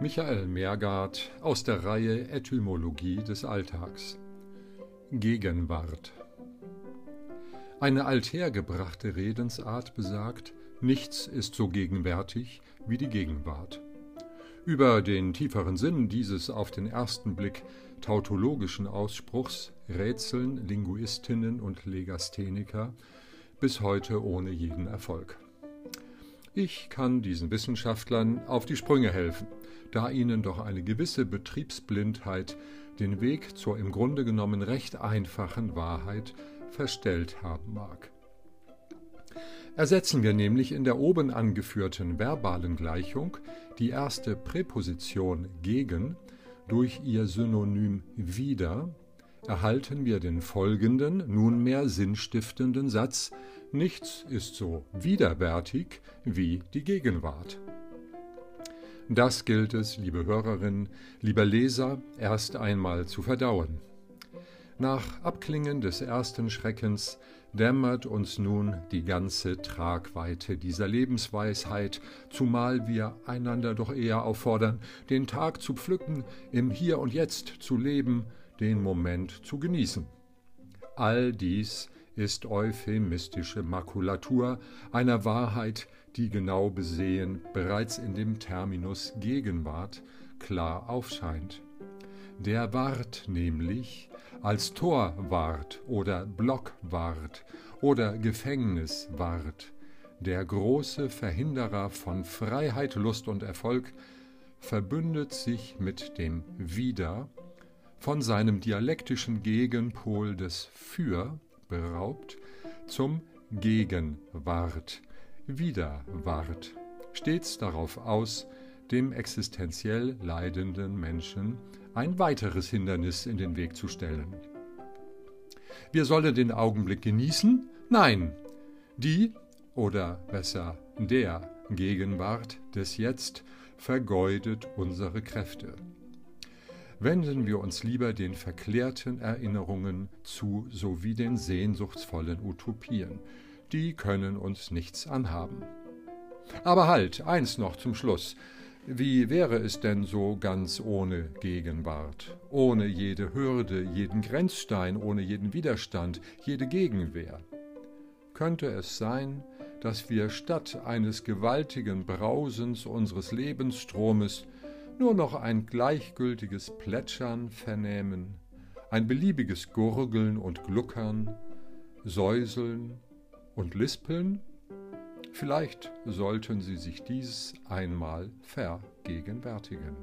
Michael Meergard aus der Reihe Etymologie des Alltags. Gegenwart. Eine althergebrachte Redensart besagt, nichts ist so gegenwärtig wie die Gegenwart. Über den tieferen Sinn dieses auf den ersten Blick tautologischen Ausspruchs rätseln Linguistinnen und Legastheniker bis heute ohne jeden Erfolg. Ich kann diesen Wissenschaftlern auf die Sprünge helfen, da ihnen doch eine gewisse Betriebsblindheit den Weg zur im Grunde genommen recht einfachen Wahrheit verstellt haben mag. Ersetzen wir nämlich in der oben angeführten verbalen Gleichung die erste Präposition gegen durch ihr Synonym wieder, erhalten wir den folgenden, nunmehr sinnstiftenden Satz Nichts ist so widerwärtig wie die Gegenwart. Das gilt es, liebe Hörerinnen, lieber Leser, erst einmal zu verdauen. Nach Abklingen des ersten Schreckens dämmert uns nun die ganze Tragweite dieser Lebensweisheit, zumal wir einander doch eher auffordern, den Tag zu pflücken, im Hier und Jetzt zu leben, den Moment zu genießen. All dies ist euphemistische Makulatur einer Wahrheit, die genau besehen bereits in dem Terminus Gegenwart klar aufscheint. Der Wart nämlich als Torwart oder Blockwart oder Gefängniswart, der große Verhinderer von Freiheit, Lust und Erfolg, verbündet sich mit dem Wider, von seinem dialektischen Gegenpol des Für beraubt, zum Gegenwart, Widerwart, stets darauf aus, dem existenziell leidenden Menschen ein weiteres Hindernis in den Weg zu stellen. Wir sollen den Augenblick genießen? Nein, die oder besser der Gegenwart des Jetzt vergeudet unsere Kräfte wenden wir uns lieber den verklärten Erinnerungen zu sowie den sehnsuchtsvollen Utopien. Die können uns nichts anhaben. Aber halt, eins noch zum Schluss. Wie wäre es denn so ganz ohne Gegenwart, ohne jede Hürde, jeden Grenzstein, ohne jeden Widerstand, jede Gegenwehr? Könnte es sein, dass wir statt eines gewaltigen Brausens unseres Lebensstromes nur noch ein gleichgültiges Plätschern vernehmen, ein beliebiges Gurgeln und Gluckern, Säuseln und Lispeln? Vielleicht sollten Sie sich dies einmal vergegenwärtigen.